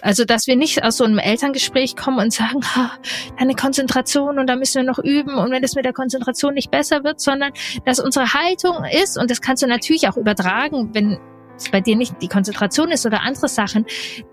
Also, dass wir nicht aus so einem Elterngespräch kommen und sagen, ha, deine Konzentration und da müssen wir noch üben und wenn es mit der Konzentration nicht besser wird, sondern dass unsere Haltung ist, und das kannst du natürlich auch übertragen, wenn es bei dir nicht die Konzentration ist oder andere Sachen,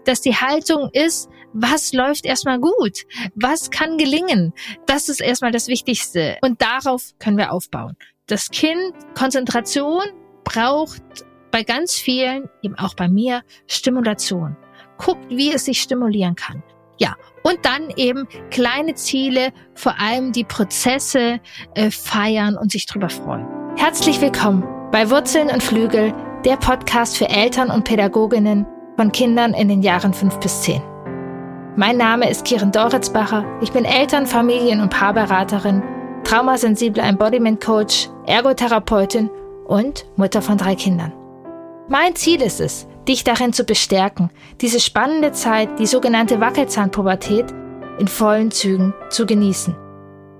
dass die Haltung ist, was läuft erstmal gut? Was kann gelingen? Das ist erstmal das Wichtigste. Und darauf können wir aufbauen. Das Kind, Konzentration braucht bei ganz vielen, eben auch bei mir, Stimulation guckt, wie es sich stimulieren kann. Ja, und dann eben kleine Ziele, vor allem die Prozesse äh, feiern und sich drüber freuen. Herzlich willkommen bei Wurzeln und Flügel, der Podcast für Eltern und Pädagoginnen von Kindern in den Jahren fünf bis zehn. Mein Name ist Kiran Doritzbacher. Ich bin Eltern-, Familien- und Paarberaterin, traumasensible Embodiment Coach, Ergotherapeutin und Mutter von drei Kindern. Mein Ziel ist es, dich darin zu bestärken, diese spannende Zeit, die sogenannte Wackelzahnpubertät, in vollen Zügen zu genießen.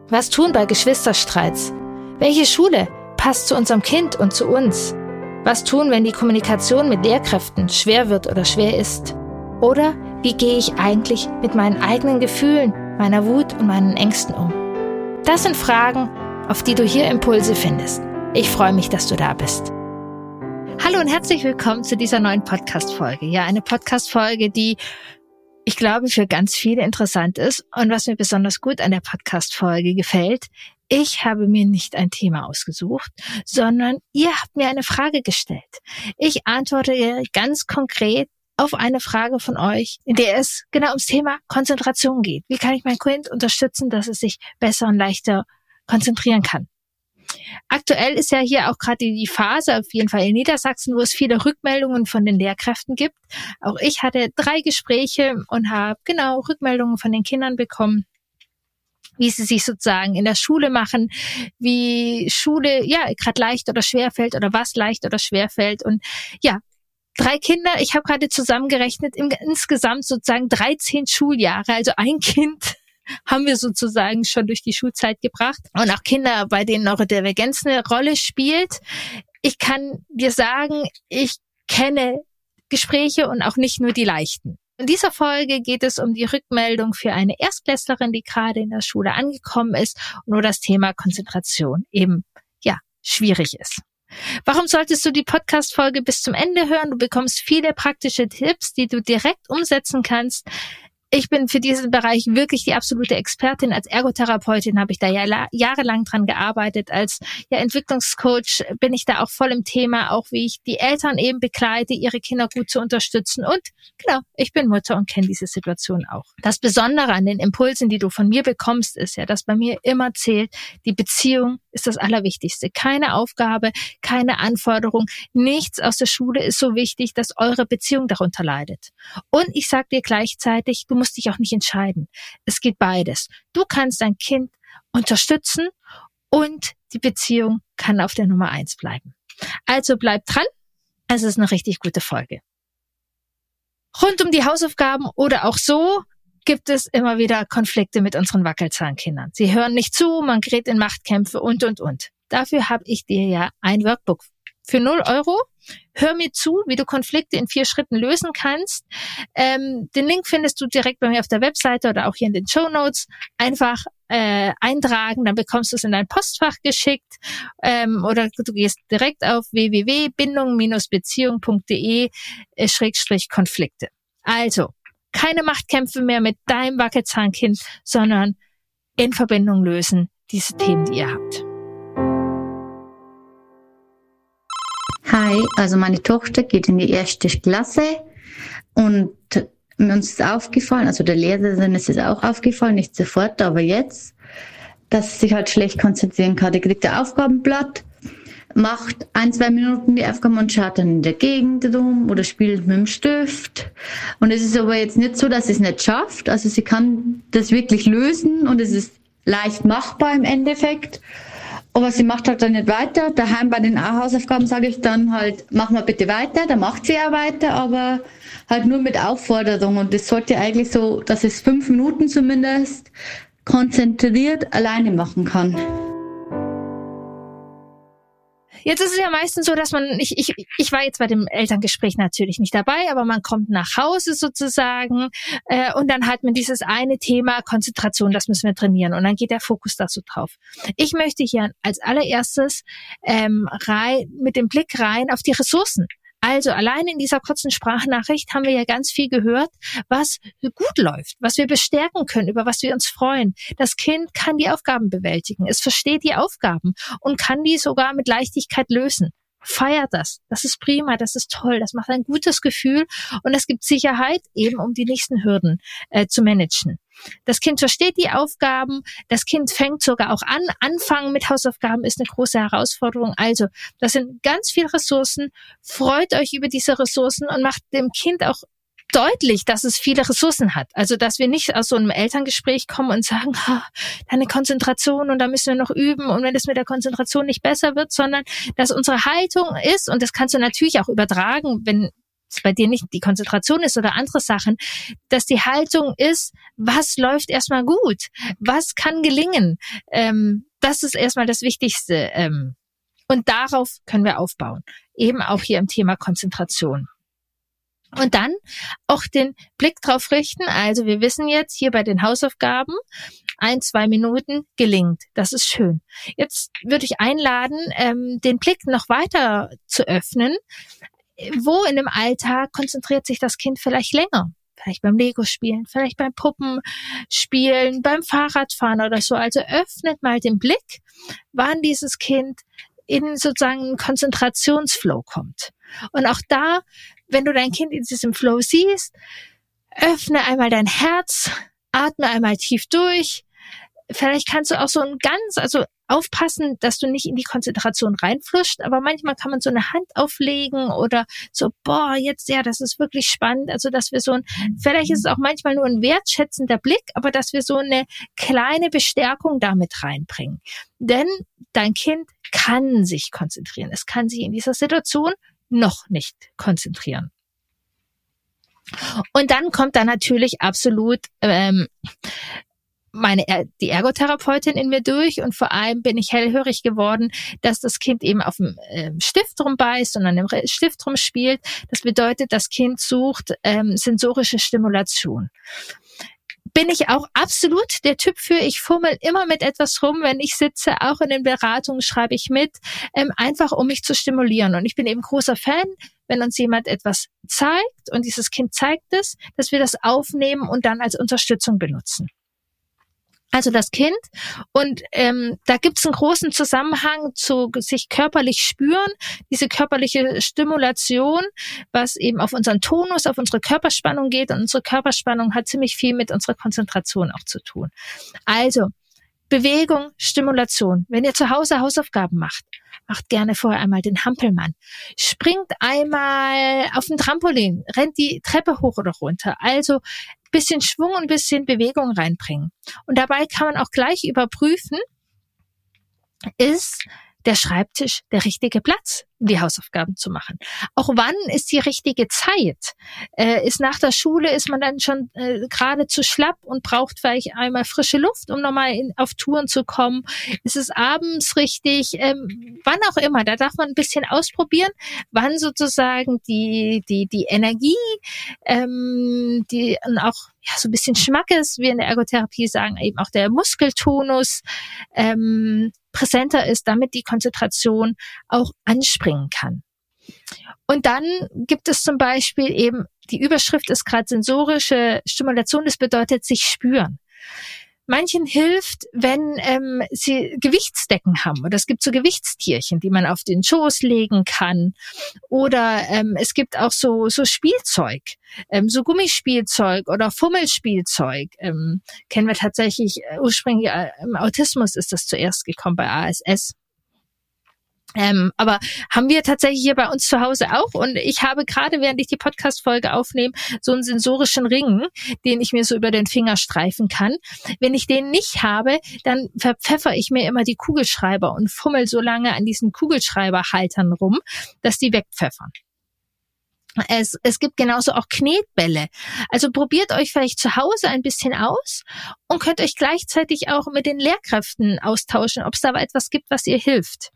Was tun bei Geschwisterstreits? Welche Schule passt zu unserem Kind und zu uns? Was tun, wenn die Kommunikation mit Lehrkräften schwer wird oder schwer ist? Oder wie gehe ich eigentlich mit meinen eigenen Gefühlen, meiner Wut und meinen Ängsten um? Das sind Fragen, auf die du hier Impulse findest. Ich freue mich, dass du da bist. Hallo und herzlich willkommen zu dieser neuen Podcast-Folge. Ja, eine Podcast-Folge, die ich glaube für ganz viele interessant ist. Und was mir besonders gut an der Podcast-Folge gefällt, ich habe mir nicht ein Thema ausgesucht, sondern ihr habt mir eine Frage gestellt. Ich antworte ganz konkret auf eine Frage von euch, in der es genau ums Thema Konzentration geht. Wie kann ich mein Kind unterstützen, dass es sich besser und leichter konzentrieren kann? Aktuell ist ja hier auch gerade die Phase, auf jeden Fall in Niedersachsen, wo es viele Rückmeldungen von den Lehrkräften gibt. Auch ich hatte drei Gespräche und habe genau Rückmeldungen von den Kindern bekommen wie sie sich sozusagen in der Schule machen, wie Schule ja gerade leicht oder schwer fällt oder was leicht oder schwer fällt. Und ja, drei Kinder, ich habe gerade zusammengerechnet, im, insgesamt sozusagen 13 Schuljahre, also ein Kind haben wir sozusagen schon durch die Schulzeit gebracht. Und auch Kinder, bei denen Neurodivergenz eine Rolle spielt. Ich kann dir sagen, ich kenne Gespräche und auch nicht nur die leichten. In dieser Folge geht es um die Rückmeldung für eine Erstklässlerin, die gerade in der Schule angekommen ist und wo das Thema Konzentration eben, ja, schwierig ist. Warum solltest du die Podcast-Folge bis zum Ende hören? Du bekommst viele praktische Tipps, die du direkt umsetzen kannst ich bin für diesen Bereich wirklich die absolute Expertin. Als Ergotherapeutin habe ich da ja jahrelang dran gearbeitet. Als ja, Entwicklungscoach bin ich da auch voll im Thema, auch wie ich die Eltern eben begleite, ihre Kinder gut zu unterstützen. Und genau, ich bin Mutter und kenne diese Situation auch. Das Besondere an den Impulsen, die du von mir bekommst, ist ja, dass bei mir immer zählt, die Beziehung ist das Allerwichtigste. Keine Aufgabe, keine Anforderung, nichts aus der Schule ist so wichtig, dass eure Beziehung darunter leidet. Und ich sage dir gleichzeitig, du musst dich auch nicht entscheiden. Es geht beides. Du kannst dein Kind unterstützen und die Beziehung kann auf der Nummer eins bleiben. Also bleib dran. Es ist eine richtig gute Folge. Rund um die Hausaufgaben oder auch so gibt es immer wieder Konflikte mit unseren Wackelzahnkindern. Sie hören nicht zu, man gerät in Machtkämpfe und, und, und. Dafür habe ich dir ja ein Workbook für 0 Euro. Hör mir zu, wie du Konflikte in vier Schritten lösen kannst. Ähm, den Link findest du direkt bei mir auf der Webseite oder auch hier in den Show Notes. Einfach äh, eintragen, dann bekommst du es in dein Postfach geschickt ähm, oder du gehst direkt auf www.bindung-beziehung.de äh. Also, keine Machtkämpfe mehr mit deinem Wackelzahnkind, sondern in Verbindung lösen diese Themen, die ihr habt. Hi, also meine Tochter geht in die erste Klasse und uns ist aufgefallen, also der Lehrerin ist es auch aufgefallen, nicht sofort, aber jetzt, dass sie sich halt schlecht konzentrieren kann. Die kriegt ein Aufgabenblatt, macht ein, zwei Minuten die Aufgaben und schaut dann in der Gegend rum oder spielt mit dem Stift. Und es ist aber jetzt nicht so, dass sie es nicht schafft. Also sie kann das wirklich lösen und es ist leicht machbar im Endeffekt. Aber sie macht halt dann nicht weiter. Daheim bei den Hausaufgaben sage ich dann halt, mach mal bitte weiter. Da macht sie ja weiter, aber halt nur mit Aufforderung. Und das sollte eigentlich so, dass es fünf Minuten zumindest konzentriert alleine machen kann. Jetzt ist es ja meistens so, dass man, ich, ich, ich war jetzt bei dem Elterngespräch natürlich nicht dabei, aber man kommt nach Hause sozusagen äh, und dann hat man dieses eine Thema Konzentration, das müssen wir trainieren und dann geht der Fokus da so drauf. Ich möchte hier als allererstes ähm, rein, mit dem Blick rein auf die Ressourcen. Also allein in dieser kurzen Sprachnachricht haben wir ja ganz viel gehört, was gut läuft, was wir bestärken können, über was wir uns freuen. Das Kind kann die Aufgaben bewältigen, es versteht die Aufgaben und kann die sogar mit Leichtigkeit lösen. Feiert das. Das ist prima, das ist toll, das macht ein gutes Gefühl und es gibt Sicherheit, eben um die nächsten Hürden äh, zu managen. Das Kind versteht die Aufgaben, das Kind fängt sogar auch an. Anfangen mit Hausaufgaben ist eine große Herausforderung. Also, das sind ganz viele Ressourcen. Freut euch über diese Ressourcen und macht dem Kind auch deutlich, dass es viele Ressourcen hat. Also, dass wir nicht aus so einem Elterngespräch kommen und sagen, deine Konzentration und da müssen wir noch üben und wenn es mit der Konzentration nicht besser wird, sondern dass unsere Haltung ist, und das kannst du natürlich auch übertragen, wenn bei dir nicht die Konzentration ist oder andere Sachen, dass die Haltung ist, was läuft erstmal gut, was kann gelingen. Ähm, das ist erstmal das Wichtigste. Ähm, und darauf können wir aufbauen. Eben auch hier im Thema Konzentration. Und dann auch den Blick drauf richten. Also wir wissen jetzt hier bei den Hausaufgaben, ein, zwei Minuten gelingt. Das ist schön. Jetzt würde ich einladen, ähm, den Blick noch weiter zu öffnen wo in dem Alltag konzentriert sich das Kind vielleicht länger? Vielleicht beim Lego-Spielen, vielleicht beim Puppenspielen, beim Fahrradfahren oder so. Also öffnet mal den Blick, wann dieses Kind in sozusagen Konzentrationsflow kommt. Und auch da, wenn du dein Kind in diesem Flow siehst, öffne einmal dein Herz, atme einmal tief durch. Vielleicht kannst du auch so ein ganz, also aufpassen, dass du nicht in die Konzentration reinfluscht, aber manchmal kann man so eine Hand auflegen oder so, boah, jetzt, ja, das ist wirklich spannend. Also, dass wir so ein, vielleicht ist es auch manchmal nur ein wertschätzender Blick, aber dass wir so eine kleine Bestärkung damit reinbringen. Denn dein Kind kann sich konzentrieren. Es kann sich in dieser Situation noch nicht konzentrieren. Und dann kommt da natürlich absolut ähm, meine die Ergotherapeutin in mir durch und vor allem bin ich hellhörig geworden, dass das Kind eben auf dem äh, Stift rumbeißt und an dem Stift rumspielt. Das bedeutet, das Kind sucht ähm, sensorische Stimulation bin ich auch absolut der Typ für. Ich fummel immer mit etwas rum, wenn ich sitze. Auch in den Beratungen schreibe ich mit, ähm, einfach um mich zu stimulieren. Und ich bin eben großer Fan, wenn uns jemand etwas zeigt und dieses Kind zeigt es, dass wir das aufnehmen und dann als Unterstützung benutzen also das Kind. Und ähm, da gibt es einen großen Zusammenhang zu sich körperlich spüren, diese körperliche Stimulation, was eben auf unseren Tonus, auf unsere Körperspannung geht. Und unsere Körperspannung hat ziemlich viel mit unserer Konzentration auch zu tun. Also Bewegung, Stimulation. Wenn ihr zu Hause Hausaufgaben macht, macht gerne vorher einmal den Hampelmann. Springt einmal auf den Trampolin, rennt die Treppe hoch oder runter. Also bisschen Schwung und bisschen Bewegung reinbringen. Und dabei kann man auch gleich überprüfen, ist der Schreibtisch der richtige Platz, um die Hausaufgaben zu machen. Auch wann ist die richtige Zeit? Äh, ist nach der Schule, ist man dann schon äh, gerade zu schlapp und braucht vielleicht einmal frische Luft, um nochmal in, auf Touren zu kommen? Ist es abends richtig? Ähm, wann auch immer, da darf man ein bisschen ausprobieren, wann sozusagen die, die, die Energie, ähm, die und auch ja, so ein bisschen Schmackes, wie in der Ergotherapie sagen, eben auch der Muskeltonus ähm, präsenter ist, damit die Konzentration auch anspringen kann. Und dann gibt es zum Beispiel eben, die Überschrift ist gerade sensorische Stimulation, das bedeutet sich spüren. Manchen hilft, wenn ähm, sie Gewichtsdecken haben. Oder es gibt so Gewichtstierchen, die man auf den Schoß legen kann. Oder ähm, es gibt auch so, so Spielzeug, ähm, so Gummispielzeug oder Fummelspielzeug. Ähm, kennen wir tatsächlich äh, ursprünglich äh, im Autismus ist das zuerst gekommen bei ASS. Ähm, aber haben wir tatsächlich hier bei uns zu Hause auch. Und ich habe gerade, während ich die Podcast-Folge aufnehme, so einen sensorischen Ring, den ich mir so über den Finger streifen kann. Wenn ich den nicht habe, dann verpfeffer ich mir immer die Kugelschreiber und fummel so lange an diesen Kugelschreiberhaltern rum, dass die wegpfeffern. Es, es gibt genauso auch Knetbälle. Also probiert euch vielleicht zu Hause ein bisschen aus und könnt euch gleichzeitig auch mit den Lehrkräften austauschen, ob es da etwas gibt, was ihr hilft.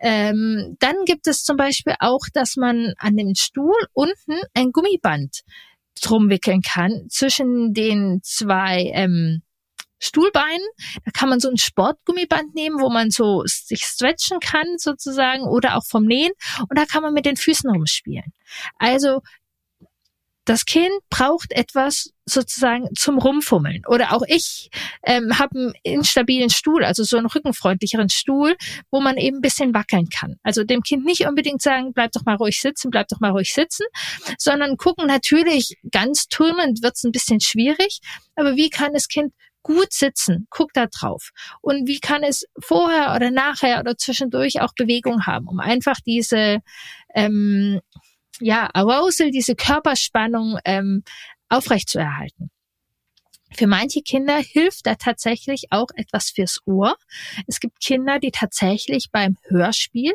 Ähm, dann gibt es zum Beispiel auch, dass man an dem Stuhl unten ein Gummiband drum wickeln kann zwischen den zwei ähm, Stuhlbeinen. Da kann man so ein Sportgummiband nehmen, wo man so sich stretchen kann sozusagen oder auch vom Nähen. Und da kann man mit den Füßen rumspielen. Also das Kind braucht etwas sozusagen zum Rumfummeln. Oder auch ich ähm, habe einen instabilen Stuhl, also so einen rückenfreundlicheren Stuhl, wo man eben ein bisschen wackeln kann. Also dem Kind nicht unbedingt sagen, bleib doch mal ruhig sitzen, bleib doch mal ruhig sitzen, sondern gucken natürlich, ganz turnend wird es ein bisschen schwierig, aber wie kann das Kind gut sitzen, guck da drauf. Und wie kann es vorher oder nachher oder zwischendurch auch Bewegung haben, um einfach diese ähm, ja, Arousal, diese Körperspannung ähm, aufrechtzuerhalten. Für manche Kinder hilft da tatsächlich auch etwas fürs Ohr. Es gibt Kinder, die tatsächlich beim Hörspiel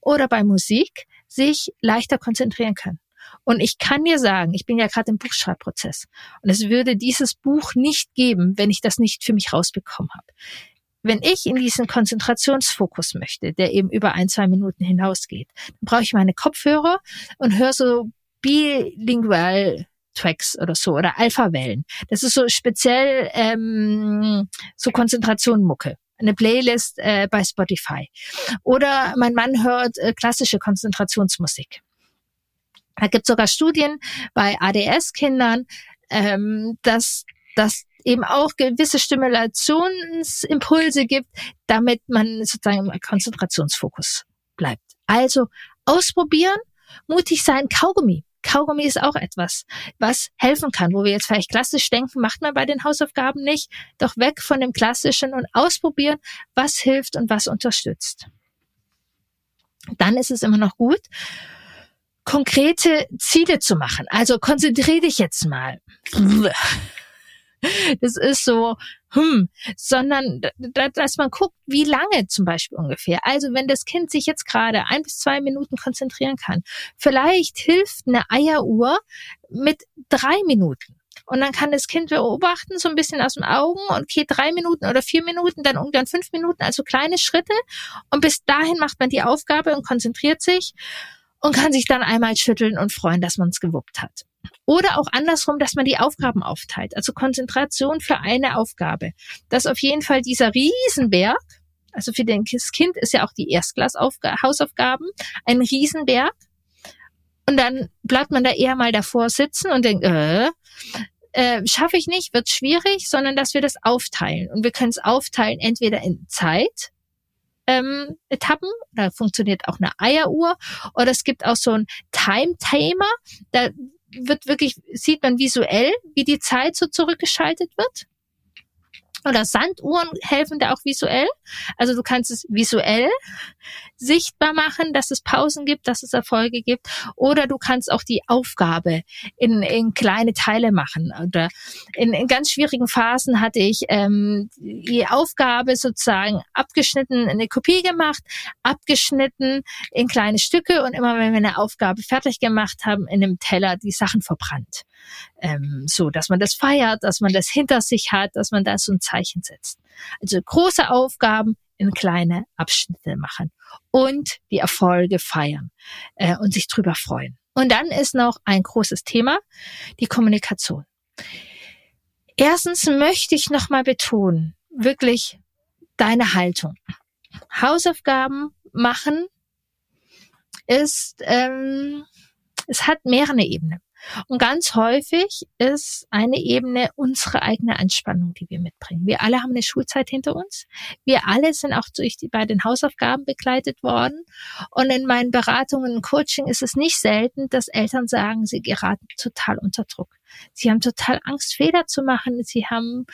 oder bei Musik sich leichter konzentrieren können. Und ich kann dir sagen, ich bin ja gerade im Buchschreibprozess und es würde dieses Buch nicht geben, wenn ich das nicht für mich rausbekommen habe. Wenn ich in diesen Konzentrationsfokus möchte, der eben über ein, zwei Minuten hinausgeht, dann brauche ich meine Kopfhörer und höre so bilingual Tracks oder so oder Alpha-Wellen. Das ist so speziell ähm, so Konzentrationmucke eine Playlist äh, bei Spotify. Oder mein Mann hört äh, klassische Konzentrationsmusik. Da gibt sogar Studien bei ADS-Kindern, ähm, dass dass eben auch gewisse Stimulationsimpulse gibt, damit man sozusagen im Konzentrationsfokus bleibt. Also ausprobieren, mutig sein, Kaugummi. Kaugummi ist auch etwas, was helfen kann, wo wir jetzt vielleicht klassisch denken, macht man bei den Hausaufgaben nicht, doch weg von dem Klassischen und ausprobieren, was hilft und was unterstützt. Dann ist es immer noch gut, konkrete Ziele zu machen. Also konzentriere dich jetzt mal. Das ist so, hm, sondern dass man guckt, wie lange zum Beispiel ungefähr. Also wenn das Kind sich jetzt gerade ein bis zwei Minuten konzentrieren kann, vielleicht hilft eine Eieruhr mit drei Minuten. Und dann kann das Kind beobachten, so ein bisschen aus dem Augen, und okay, drei Minuten oder vier Minuten, dann ungefähr fünf Minuten, also kleine Schritte. Und bis dahin macht man die Aufgabe und konzentriert sich und kann sich dann einmal schütteln und freuen, dass man es gewuppt hat. Oder auch andersrum, dass man die Aufgaben aufteilt. Also Konzentration für eine Aufgabe. Dass auf jeden Fall dieser Riesenberg, also für das Kind ist ja auch die Erstklass-Hausaufgaben ein Riesenberg. Und dann bleibt man da eher mal davor sitzen und denkt, äh, äh, schaffe ich nicht, wird schwierig, sondern dass wir das aufteilen. Und wir können es aufteilen entweder in Zeit, ähm, Etappen. Da funktioniert auch eine Eieruhr. Oder es gibt auch so ein Time-Timer. Da wird wirklich, sieht man visuell, wie die Zeit so zurückgeschaltet wird. Oder Sanduhren helfen da auch visuell. Also du kannst es visuell sichtbar machen, dass es Pausen gibt, dass es Erfolge gibt. Oder du kannst auch die Aufgabe in, in kleine Teile machen. Oder in, in ganz schwierigen Phasen hatte ich ähm, die Aufgabe sozusagen abgeschnitten, eine Kopie gemacht, abgeschnitten in kleine Stücke und immer wenn wir eine Aufgabe fertig gemacht haben, in einem Teller die Sachen verbrannt ähm, so, dass man das feiert, dass man das hinter sich hat, dass man da so ein Zeichen setzt. Also große Aufgaben in kleine Abschnitte machen und die Erfolge feiern äh, und sich drüber freuen. Und dann ist noch ein großes Thema, die Kommunikation. Erstens möchte ich nochmal betonen, wirklich deine Haltung. Hausaufgaben machen ist, ähm, es hat mehrere Ebenen. Und ganz häufig ist eine Ebene unsere eigene Anspannung, die wir mitbringen. Wir alle haben eine Schulzeit hinter uns. Wir alle sind auch durch die, bei den Hausaufgaben begleitet worden. Und in meinen Beratungen und Coaching ist es nicht selten, dass Eltern sagen, sie geraten total unter Druck. Sie haben total Angst, Fehler zu machen. Sie haben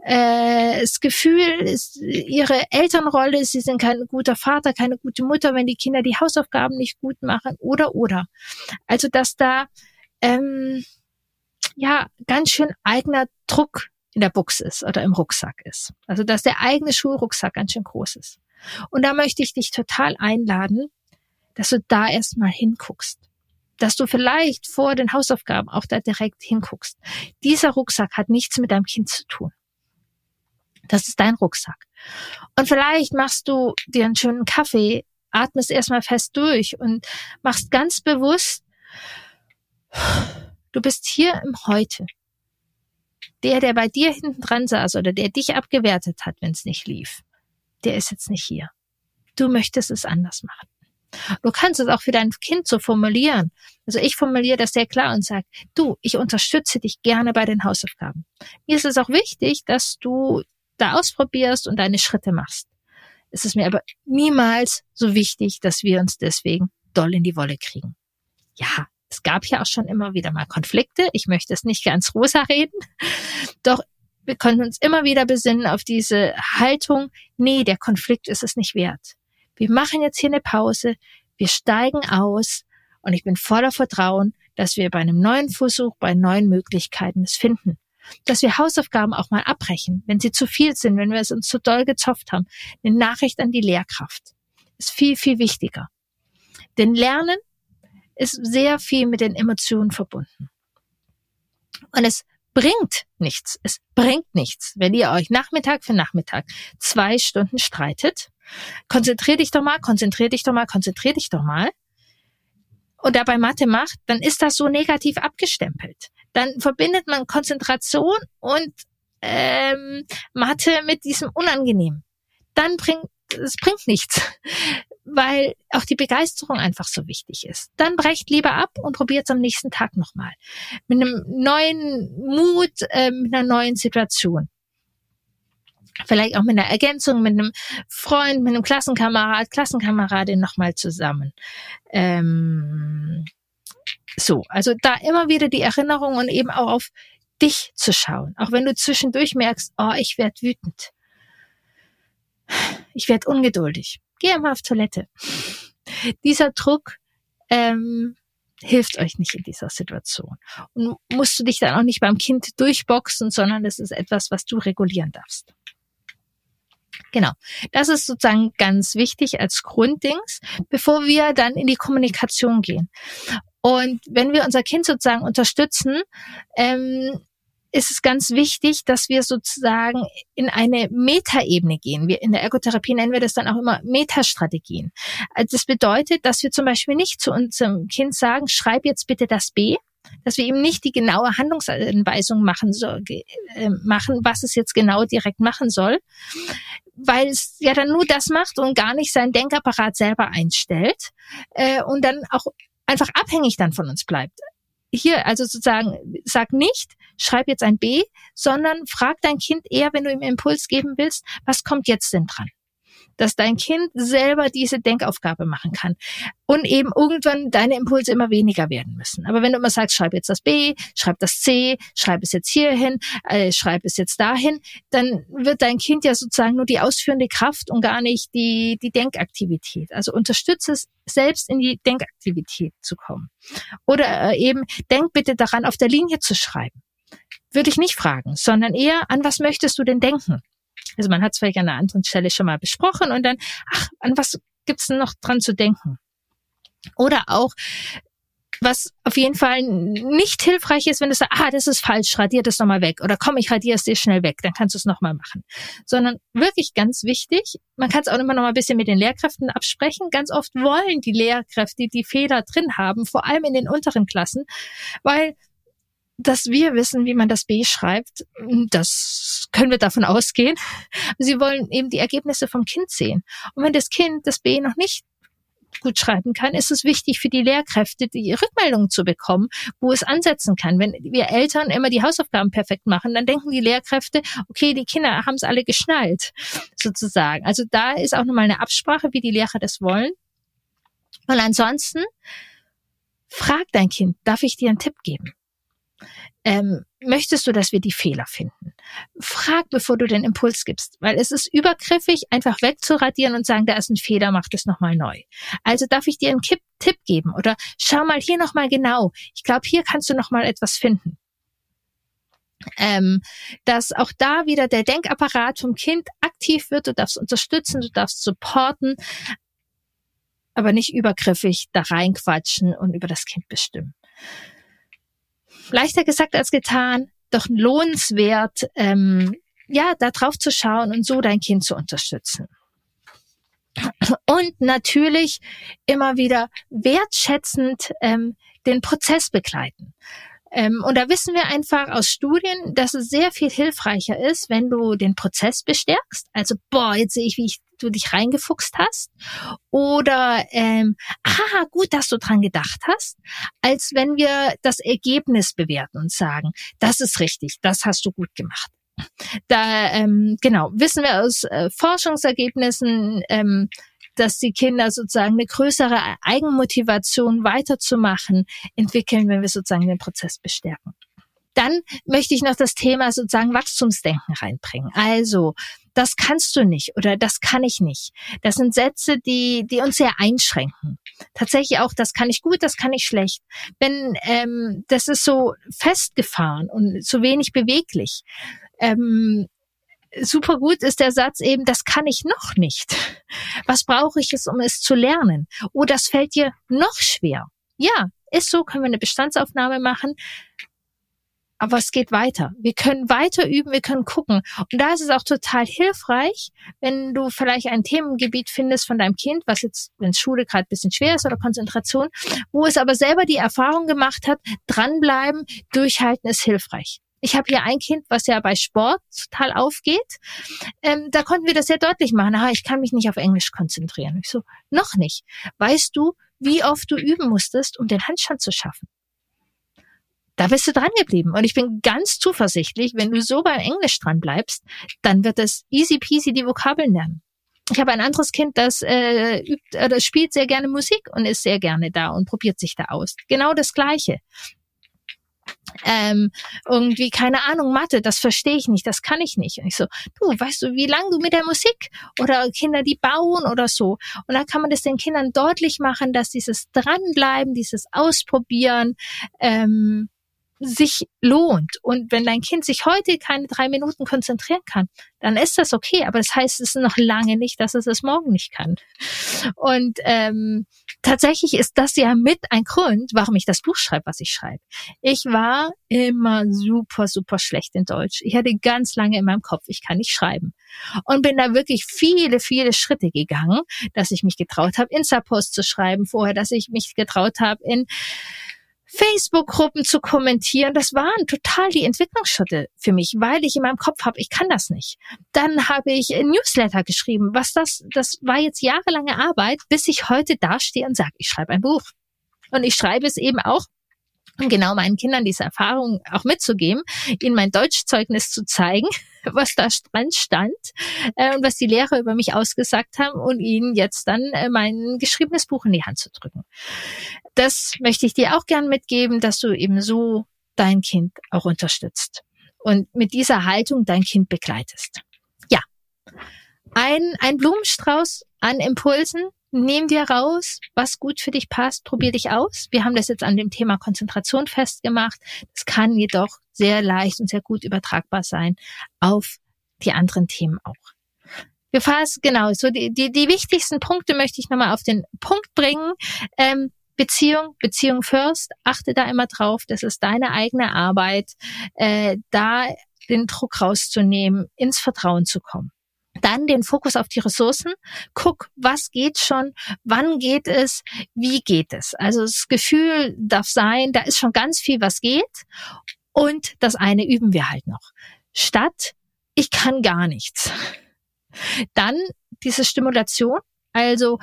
äh, das Gefühl, es, ihre Elternrolle, sie sind kein guter Vater, keine gute Mutter, wenn die Kinder die Hausaufgaben nicht gut machen oder oder. Also dass da ähm, ja ganz schön eigener Druck in der Buchse ist oder im Rucksack ist. Also dass der eigene Schulrucksack ganz schön groß ist. Und da möchte ich dich total einladen, dass du da erstmal hinguckst. Dass du vielleicht vor den Hausaufgaben auch da direkt hinguckst. Dieser Rucksack hat nichts mit deinem Kind zu tun. Das ist dein Rucksack. Und vielleicht machst du dir einen schönen Kaffee atmest erstmal fest durch und machst ganz bewusst, du bist hier im Heute. Der, der bei dir hinten dran saß oder der dich abgewertet hat, wenn es nicht lief, der ist jetzt nicht hier. Du möchtest es anders machen. Du kannst es auch für dein Kind so formulieren. Also ich formuliere das sehr klar und sage, du, ich unterstütze dich gerne bei den Hausaufgaben. Mir ist es auch wichtig, dass du da ausprobierst und deine Schritte machst. Es ist mir aber niemals so wichtig, dass wir uns deswegen doll in die Wolle kriegen. Ja, es gab ja auch schon immer wieder mal Konflikte. Ich möchte es nicht ganz rosa reden. Doch wir können uns immer wieder besinnen auf diese Haltung, nee, der Konflikt ist es nicht wert wir machen jetzt hier eine Pause, wir steigen aus und ich bin voller Vertrauen, dass wir bei einem neuen Versuch, bei neuen Möglichkeiten es finden. Dass wir Hausaufgaben auch mal abbrechen, wenn sie zu viel sind, wenn wir es uns zu doll gezopft haben. Eine Nachricht an die Lehrkraft ist viel, viel wichtiger. Denn Lernen ist sehr viel mit den Emotionen verbunden. Und es bringt nichts. Es bringt nichts, wenn ihr euch Nachmittag für Nachmittag zwei Stunden streitet konzentrier dich doch mal, konzentrier dich doch mal, konzentrier dich doch mal. Und dabei Mathe macht, dann ist das so negativ abgestempelt. Dann verbindet man Konzentration und ähm, Mathe mit diesem Unangenehmen. Dann bringt es bringt nichts, weil auch die Begeisterung einfach so wichtig ist. Dann brecht lieber ab und probiert es am nächsten Tag nochmal. Mit einem neuen Mut, äh, mit einer neuen Situation vielleicht auch mit einer Ergänzung, mit einem Freund, mit einem Klassenkamerad, Klassenkameradin nochmal zusammen. Ähm, so, also da immer wieder die Erinnerung und eben auch auf dich zu schauen. Auch wenn du zwischendurch merkst, oh, ich werde wütend. Ich werde ungeduldig. Geh einmal auf Toilette. Dieser Druck ähm, hilft euch nicht in dieser Situation. Und musst du dich dann auch nicht beim Kind durchboxen, sondern es ist etwas, was du regulieren darfst. Genau. Das ist sozusagen ganz wichtig als Grunddings, bevor wir dann in die Kommunikation gehen. Und wenn wir unser Kind sozusagen unterstützen, ähm, ist es ganz wichtig, dass wir sozusagen in eine Metaebene gehen. Wir in der Ergotherapie nennen wir das dann auch immer Metastrategien. Also das bedeutet, dass wir zum Beispiel nicht zu unserem Kind sagen, schreib jetzt bitte das B, dass wir ihm nicht die genaue Handlungsanweisung machen, so, äh, machen, was es jetzt genau direkt machen soll, weil es ja dann nur das macht und gar nicht sein Denkapparat selber einstellt äh, und dann auch einfach abhängig dann von uns bleibt. Hier, also sozusagen, sag nicht, schreib jetzt ein B, sondern frag dein Kind eher, wenn du ihm Impuls geben willst, was kommt jetzt denn dran? Dass dein Kind selber diese Denkaufgabe machen kann und eben irgendwann deine Impulse immer weniger werden müssen. Aber wenn du immer sagst, schreib jetzt das B, schreib das C, schreib es jetzt hierhin, äh, schreib es jetzt dahin, dann wird dein Kind ja sozusagen nur die ausführende Kraft und gar nicht die, die Denkaktivität. Also unterstütze es selbst in die Denkaktivität zu kommen. Oder äh, eben, denk bitte daran, auf der Linie zu schreiben. Würde ich nicht fragen, sondern eher, an was möchtest du denn denken? Also man hat es vielleicht an einer anderen Stelle schon mal besprochen und dann, ach, an was gibt's denn noch dran zu denken? Oder auch, was auf jeden Fall nicht hilfreich ist, wenn du sagst, ah, das ist falsch, radier das nochmal weg. Oder komm, ich radiere es dir schnell weg, dann kannst du es nochmal machen. Sondern wirklich ganz wichtig, man kann es auch immer noch mal ein bisschen mit den Lehrkräften absprechen. Ganz oft wollen die Lehrkräfte die Fehler drin haben, vor allem in den unteren Klassen, weil dass wir wissen, wie man das B schreibt, das können wir davon ausgehen. Sie wollen eben die Ergebnisse vom Kind sehen. Und wenn das Kind das B noch nicht gut schreiben kann, ist es wichtig für die Lehrkräfte, die Rückmeldungen zu bekommen, wo es ansetzen kann. Wenn wir Eltern immer die Hausaufgaben perfekt machen, dann denken die Lehrkräfte, okay, die Kinder haben es alle geschnallt, sozusagen. Also da ist auch nochmal eine Absprache, wie die Lehrer das wollen. Und ansonsten, frag dein Kind, darf ich dir einen Tipp geben? Ähm, möchtest du, dass wir die Fehler finden? Frag, bevor du den Impuls gibst, weil es ist übergriffig, einfach wegzuradieren und sagen, da ist ein Fehler, mach das nochmal neu. Also darf ich dir einen Kipp Tipp geben oder schau mal hier nochmal genau. Ich glaube, hier kannst du nochmal etwas finden. Ähm, dass auch da wieder der Denkapparat vom Kind aktiv wird, du darfst unterstützen, du darfst supporten, aber nicht übergriffig da reinquatschen und über das Kind bestimmen leichter gesagt als getan, doch lohnenswert, ähm, ja, da drauf zu schauen und so dein Kind zu unterstützen. Und natürlich immer wieder wertschätzend ähm, den Prozess begleiten. Ähm, und da wissen wir einfach aus Studien, dass es sehr viel hilfreicher ist, wenn du den Prozess bestärkst. Also, boah, jetzt sehe ich, wie ich, du dich reingefuchst hast. Oder, ähm, ah, gut, dass du dran gedacht hast, als wenn wir das Ergebnis bewerten und sagen, das ist richtig, das hast du gut gemacht. Da, ähm, genau, wissen wir aus äh, Forschungsergebnissen, ähm, dass die Kinder sozusagen eine größere Eigenmotivation weiterzumachen entwickeln, wenn wir sozusagen den Prozess bestärken. Dann möchte ich noch das Thema sozusagen Wachstumsdenken reinbringen. Also, das kannst du nicht oder das kann ich nicht. Das sind Sätze, die, die uns sehr einschränken. Tatsächlich auch, das kann ich gut, das kann ich schlecht. Wenn ähm, das ist so festgefahren und zu wenig beweglich. Ähm, super gut ist der Satz eben, das kann ich noch nicht. Was brauche ich es, um es zu lernen? Oh, das fällt dir noch schwer. Ja, ist so, können wir eine Bestandsaufnahme machen. Aber es geht weiter. Wir können weiter üben, wir können gucken. Und da ist es auch total hilfreich, wenn du vielleicht ein Themengebiet findest von deinem Kind, was jetzt, wenn Schule gerade ein bisschen schwer ist oder Konzentration, wo es aber selber die Erfahrung gemacht hat, dranbleiben, durchhalten ist hilfreich. Ich habe hier ein Kind, was ja bei Sport total aufgeht. Ähm, da konnten wir das sehr deutlich machen. Ah, ich kann mich nicht auf Englisch konzentrieren. Ich so, noch nicht. Weißt du, wie oft du üben musstest, um den Handstand zu schaffen? Da bist du dran geblieben. Und ich bin ganz zuversichtlich, wenn du so beim Englisch dran bleibst, dann wird es easy peasy die Vokabeln lernen. Ich habe ein anderes Kind, das äh, übt, äh, das spielt sehr gerne Musik und ist sehr gerne da und probiert sich da aus. Genau das Gleiche ähm, irgendwie, keine Ahnung, Mathe, das verstehe ich nicht, das kann ich nicht. Und ich so, du, weißt du, wie lange du mit der Musik oder Kinder, die bauen oder so. Und dann kann man das den Kindern deutlich machen, dass dieses Dranbleiben, dieses Ausprobieren, ähm, sich lohnt. Und wenn dein Kind sich heute keine drei Minuten konzentrieren kann, dann ist das okay. Aber das heißt es noch lange nicht, dass es es morgen nicht kann. Und ähm, tatsächlich ist das ja mit ein Grund, warum ich das Buch schreibe, was ich schreibe. Ich war immer super, super schlecht in Deutsch. Ich hatte ganz lange in meinem Kopf, ich kann nicht schreiben. Und bin da wirklich viele, viele Schritte gegangen, dass ich mich getraut habe, Insta-Post zu schreiben vorher, dass ich mich getraut habe, in Facebook-Gruppen zu kommentieren, das waren total die Entwicklungsschritte für mich, weil ich in meinem Kopf habe, ich kann das nicht. Dann habe ich Newsletter geschrieben. Was das, das war jetzt jahrelange Arbeit, bis ich heute dastehe und sage, ich schreibe ein Buch. Und ich schreibe es eben auch genau meinen Kindern diese Erfahrung auch mitzugeben, ihnen mein Deutschzeugnis zu zeigen, was da dran stand äh, und was die Lehrer über mich ausgesagt haben und ihnen jetzt dann äh, mein geschriebenes Buch in die Hand zu drücken. Das möchte ich dir auch gern mitgeben, dass du eben so dein Kind auch unterstützt und mit dieser Haltung dein Kind begleitest. Ja, ein, ein Blumenstrauß an Impulsen, Nehm dir raus, was gut für dich passt, probier dich aus. Wir haben das jetzt an dem Thema Konzentration festgemacht. Das kann jedoch sehr leicht und sehr gut übertragbar sein auf die anderen Themen auch. Wir fassen, genau, so die, die, die wichtigsten Punkte möchte ich nochmal auf den Punkt bringen. Ähm, Beziehung, Beziehung first, achte da immer drauf, das ist deine eigene Arbeit, äh, da den Druck rauszunehmen, ins Vertrauen zu kommen. Dann den Fokus auf die Ressourcen. Guck, was geht schon, wann geht es, wie geht es. Also das Gefühl darf sein, da ist schon ganz viel, was geht. Und das eine üben wir halt noch. Statt, ich kann gar nichts. Dann diese Stimulation. Also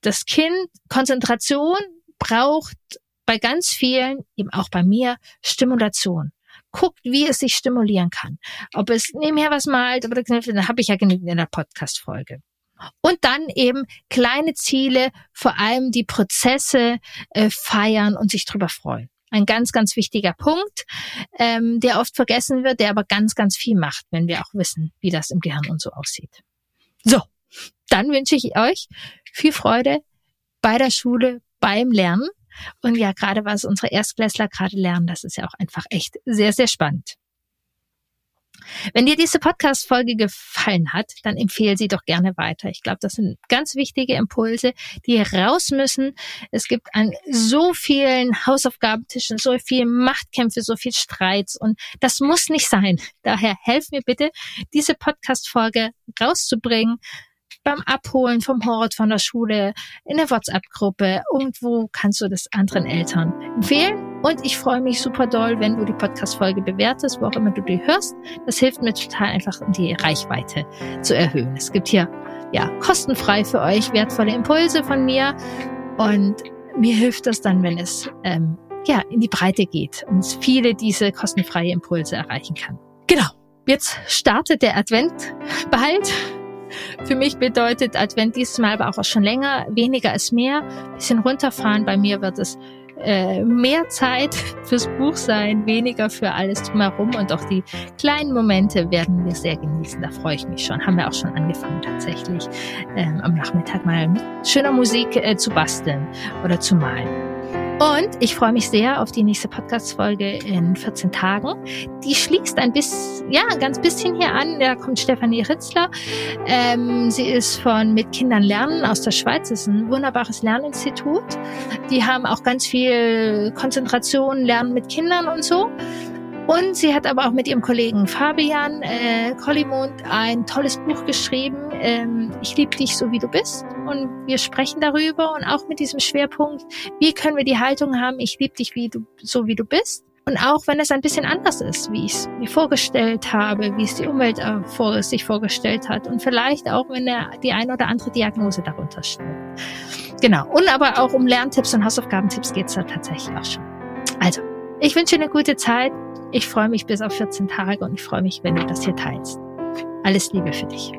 das Kind, Konzentration braucht bei ganz vielen, eben auch bei mir, Stimulation guckt, wie es sich stimulieren kann. Ob es nebenher was malt oder knüpft, dann habe ich ja genügend in der Podcast-Folge. Und dann eben kleine Ziele, vor allem die Prozesse äh, feiern und sich drüber freuen. Ein ganz, ganz wichtiger Punkt, ähm, der oft vergessen wird, der aber ganz, ganz viel macht, wenn wir auch wissen, wie das im Gehirn und so aussieht. So, dann wünsche ich euch viel Freude bei der Schule, beim Lernen. Und ja, gerade was unsere Erstklässler gerade lernen, das ist ja auch einfach echt sehr, sehr spannend. Wenn dir diese Podcast-Folge gefallen hat, dann empfehle sie doch gerne weiter. Ich glaube, das sind ganz wichtige Impulse, die raus müssen. Es gibt an so vielen Hausaufgabentischen so viel Machtkämpfe, so viel Streits und das muss nicht sein. Daher helf mir bitte, diese Podcast-Folge rauszubringen. Beim Abholen vom Hort, von der Schule, in der WhatsApp-Gruppe. Irgendwo kannst du das anderen Eltern empfehlen. Und ich freue mich super doll, wenn du die Podcast-Folge bewertest, wo auch immer du die hörst. Das hilft mir total einfach, die Reichweite zu erhöhen. Es gibt hier ja kostenfrei für euch wertvolle Impulse von mir. Und mir hilft das dann, wenn es ähm, ja in die Breite geht und viele diese kostenfreie Impulse erreichen kann. Genau. Jetzt startet der Advent bald. Für mich bedeutet Advent dieses Mal aber auch schon länger. Weniger ist mehr. Bisschen runterfahren. Bei mir wird es äh, mehr Zeit fürs Buch sein, weniger für alles drumherum und auch die kleinen Momente werden wir sehr genießen. Da freue ich mich schon. Haben wir auch schon angefangen tatsächlich ähm, am Nachmittag mal mit schöner Musik äh, zu basteln oder zu malen. Und ich freue mich sehr auf die nächste Podcast-Folge in 14 Tagen. Die schließt ein bisschen, ja, ein ganz bisschen hier an. Da kommt Stefanie Ritzler. Ähm, sie ist von Mit Kindern lernen aus der Schweiz. Das ist ein wunderbares Lerninstitut. Die haben auch ganz viel Konzentration, Lernen mit Kindern und so. Und sie hat aber auch mit ihrem Kollegen Fabian äh, Collimond ein tolles Buch geschrieben, ähm, Ich liebe dich so wie du bist. Und wir sprechen darüber und auch mit diesem Schwerpunkt, wie können wir die Haltung haben, ich liebe dich wie du, so wie du bist. Und auch wenn es ein bisschen anders ist, wie ich es mir vorgestellt habe, wie es die Umwelt äh, vor, sich vorgestellt hat und vielleicht auch, wenn der, die eine oder andere Diagnose darunter steht. Genau. Und aber auch um Lerntipps und Hausaufgabentipps geht es da tatsächlich auch schon. Also, ich wünsche dir eine gute Zeit. Ich freue mich bis auf 14 Tage und ich freue mich, wenn du das hier teilst. Alles Liebe für dich.